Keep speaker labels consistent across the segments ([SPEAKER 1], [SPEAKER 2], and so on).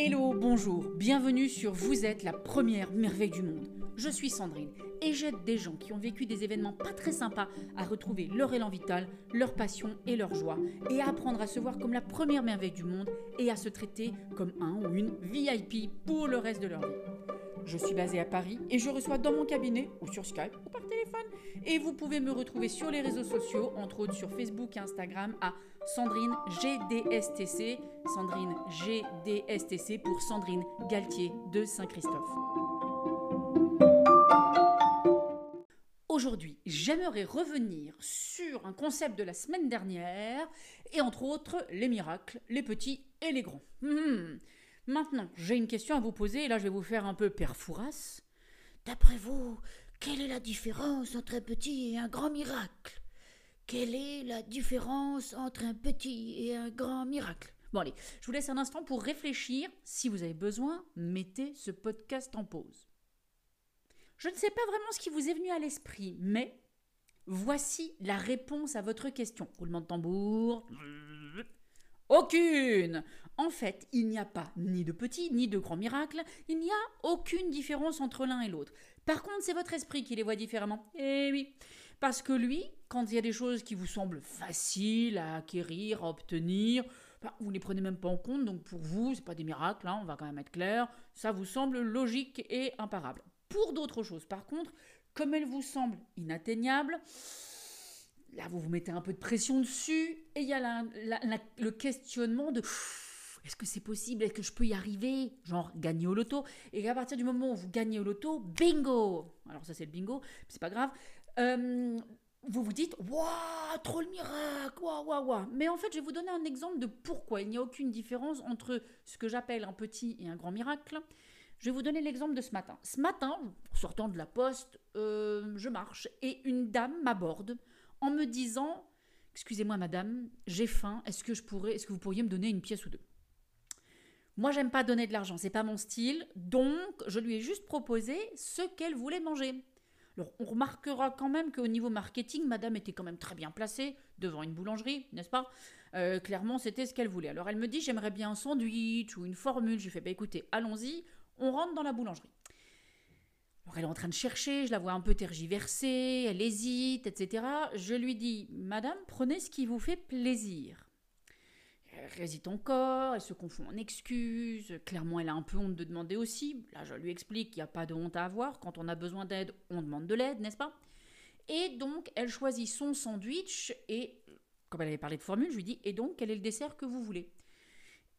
[SPEAKER 1] Hello, bonjour, bienvenue sur Vous êtes la première merveille du monde. Je suis Sandrine et j'aide des gens qui ont vécu des événements pas très sympas à retrouver leur élan vital, leur passion et leur joie et à apprendre à se voir comme la première merveille du monde et à se traiter comme un ou une VIP pour le reste de leur vie. Je suis basée à Paris et je reçois dans mon cabinet ou sur Skype ou par. Et vous pouvez me retrouver sur les réseaux sociaux, entre autres sur Facebook et Instagram à Sandrine GDSTC. Sandrine GDSTC pour Sandrine Galtier de Saint-Christophe. Aujourd'hui, j'aimerais revenir sur un concept de la semaine dernière et entre autres les miracles, les petits et les grands. Hmm. Maintenant, j'ai une question à vous poser, et là je vais vous faire un peu perfouras.
[SPEAKER 2] D'après vous, quelle est la différence entre un petit et un grand miracle? Quelle est la différence entre un petit et un grand miracle?
[SPEAKER 1] Bon allez, je vous laisse un instant pour réfléchir. Si vous avez besoin, mettez ce podcast en pause. Je ne sais pas vraiment ce qui vous est venu à l'esprit, mais voici la réponse à votre question. Roulement de tambour. Aucune En fait, il n'y a pas ni de petit ni de grand miracle, il n'y a aucune différence entre l'un et l'autre. Par contre, c'est votre esprit qui les voit différemment. Eh oui Parce que lui, quand il y a des choses qui vous semblent faciles à acquérir, à obtenir, bah, vous ne les prenez même pas en compte, donc pour vous, ce pas des miracles, hein, on va quand même être clair, ça vous semble logique et imparable. Pour d'autres choses, par contre, comme elles vous semblent inatteignables, là, vous vous mettez un peu de pression dessus, et il y a le questionnement de est-ce que c'est possible? Est-ce que je peux y arriver? Genre gagner au loto. Et à partir du moment où vous gagnez au loto, bingo Alors ça c'est le bingo, c'est pas grave. Euh, vous vous dites Waouh, trop le miracle Waouh, waouh, waouh Mais en fait, je vais vous donner un exemple de pourquoi il n'y a aucune différence entre ce que j'appelle un petit et un grand miracle. Je vais vous donner l'exemple de ce matin. Ce matin, sortant de la poste, euh, je marche et une dame m'aborde en me disant Excusez-moi, madame, j'ai faim, est-ce que, je pourrais, est-ce que vous pourriez me donner une pièce ou deux? Moi, j'aime pas donner de l'argent, c'est pas mon style, donc je lui ai juste proposé ce qu'elle voulait manger. Alors, on remarquera quand même qu'au niveau marketing, madame était quand même très bien placée devant une boulangerie, n'est-ce pas? Euh, Clairement, c'était ce qu'elle voulait. Alors, elle me dit J'aimerais bien un sandwich ou une formule. Je lui fais Bah écoutez, allons-y, on rentre dans la boulangerie. Elle est en train de chercher, je la vois un peu tergiverser, elle hésite, etc. Je lui dis, Madame, prenez ce qui vous fait plaisir. Elle hésite encore, elle se confond en excuses, clairement elle a un peu honte de demander aussi. Là je lui explique qu'il n'y a pas de honte à avoir, quand on a besoin d'aide, on demande de l'aide, n'est-ce pas? Et donc elle choisit son sandwich et, comme elle avait parlé de formule, je lui dis, et donc quel est le dessert que vous voulez?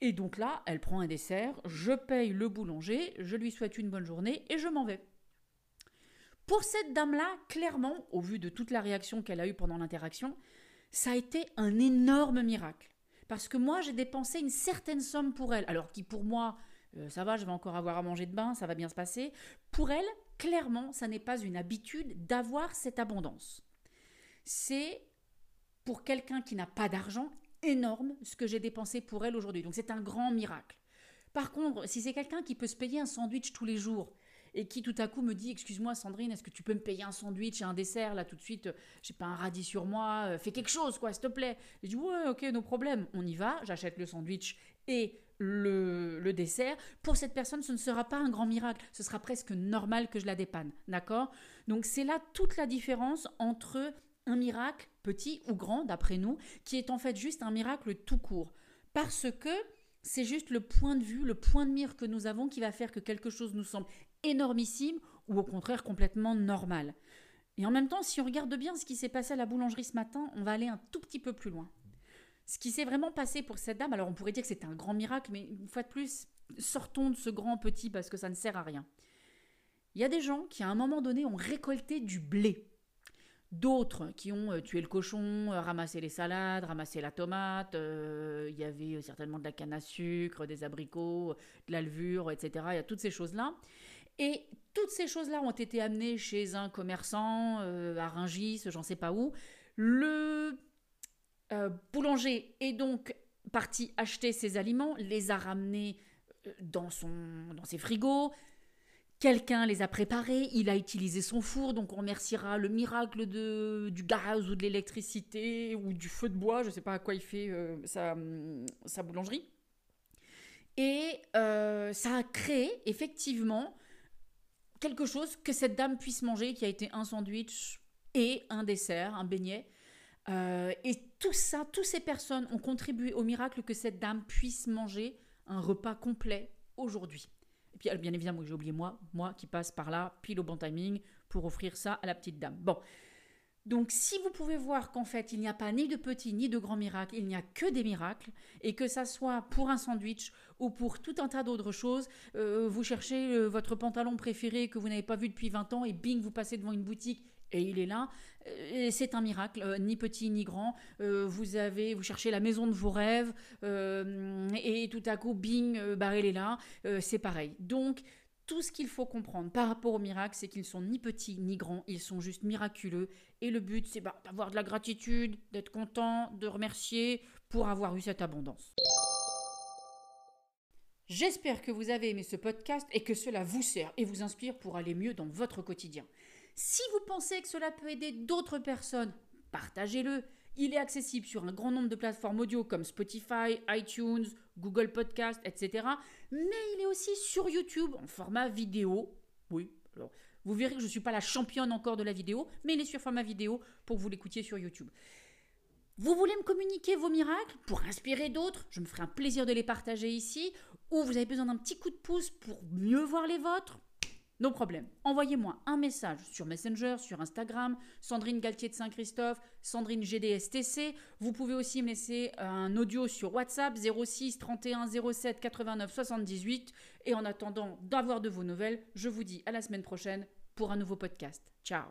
[SPEAKER 1] Et donc là, elle prend un dessert, je paye le boulanger, je lui souhaite une bonne journée et je m'en vais. Pour cette dame-là, clairement, au vu de toute la réaction qu'elle a eue pendant l'interaction, ça a été un énorme miracle. Parce que moi, j'ai dépensé une certaine somme pour elle, alors qui pour moi, euh, ça va, je vais encore avoir à manger de bain, ça va bien se passer. Pour elle, clairement, ça n'est pas une habitude d'avoir cette abondance. C'est pour quelqu'un qui n'a pas d'argent énorme ce que j'ai dépensé pour elle aujourd'hui. Donc c'est un grand miracle. Par contre, si c'est quelqu'un qui peut se payer un sandwich tous les jours, et qui tout à coup me dit Excuse-moi, Sandrine, est-ce que tu peux me payer un sandwich et un dessert? Là tout de suite J'ai pas un radis sur moi, euh, fais quelque chose quoi, s'il te plaît. je dis Ouais, ok, nos problèmes, on y va, j'achète le sandwich et le, dessert. Pour cette personne, ce ne sera pas un grand miracle, ce sera presque normal que je la dépanne, d'accord? Donc c'est là toute la différence entre un miracle, petit ou grand d'après nous, qui est en fait juste un miracle tout court. Parce que c'est juste le point de vue, le point de mire que nous avons qui va faire que quelque chose nous semble énormissime ou au contraire complètement normal. Et en même temps, si on regarde bien ce qui s'est passé à la boulangerie ce matin, on va aller un tout petit peu plus loin. Ce qui s'est vraiment passé pour cette dame, alors on pourrait dire que c'était un grand miracle, mais une fois de plus, sortons de ce grand petit parce que ça ne sert à rien. Il y a des gens qui, à un moment donné, ont récolté du blé. D'autres qui ont euh, tué le cochon, euh, ramassé les salades, ramassé la tomate. Euh, il y avait certainement de la canne à sucre, des abricots, de la levure, etc. Il y a toutes ces choses-là. Et toutes ces choses-là ont été amenées chez un commerçant euh, à Rungis, j'en sais pas où. Le euh, boulanger est donc parti acheter ses aliments, les a ramenés euh, dans, son, dans ses frigos. Quelqu'un les a préparés, il a utilisé son four, donc on remerciera le miracle de, du gaz ou de l'électricité ou du feu de bois, je ne sais pas à quoi il fait sa, sa boulangerie. Et ça a créé effectivement quelque chose que cette dame puisse manger, qui a été un sandwich et un dessert, un beignet. Euh, et tout ça, toutes ces personnes ont contribué au miracle que cette dame puisse manger un repas complet aujourd'hui. Et puis, bien évidemment, j'ai oublié moi, moi qui passe par là, pile au bon timing, pour offrir ça à la petite dame. Bon. Donc, si vous pouvez voir qu'en fait, il n'y a pas ni de petits ni de grands miracles, il n'y a que des miracles, et que ça soit pour un sandwich ou pour tout un tas d'autres choses, euh, vous cherchez euh, votre pantalon préféré que vous n'avez pas vu depuis 20 ans, et bing, vous passez devant une boutique et il est là. Euh, c'est un miracle, ni petit ni grand. vous avez, vous cherchez la maison de vos rêves et tout à coup, bing, bah elle est là. c'est pareil. Donc tout ce qu'il faut comprendre par rapport au miracle, c'est qu'ils sont ni petits ni grands, ils sont juste miraculeux. Et le but, c'est bah, d'avoir de la gratitude, d'être content, de remercier pour avoir eu cette abondance. J'espère que vous avez aimé ce podcast et que cela vous sert et vous inspire pour aller mieux dans votre quotidien. Si vous pensez que cela peut aider d'autres personnes, partagez-le. Il est accessible sur un grand nombre de plateformes audio comme Spotify, iTunes, Google Podcast, etc. Mais il est aussi sur YouTube en format vidéo. Oui, alors vous verrez que je ne suis pas la championne encore de la vidéo, mais il est sur format vidéo pour que vous l'écoutiez sur YouTube. Vous voulez me communiquer vos miracles pour inspirer d'autres? Je me ferai un plaisir de les partager ici. Ou vous avez besoin d'un petit coup de pouce pour mieux voir les vôtres? Nos problèmes. Envoyez-moi un message sur Messenger, sur Instagram, Sandrine Galtier de Saint-Christophe, Sandrine GDSTC. Vous pouvez aussi me laisser un audio sur WhatsApp 06 31 07 89 78. Et en attendant d'avoir de vos nouvelles, je vous dis à la semaine prochaine pour un nouveau podcast. Ciao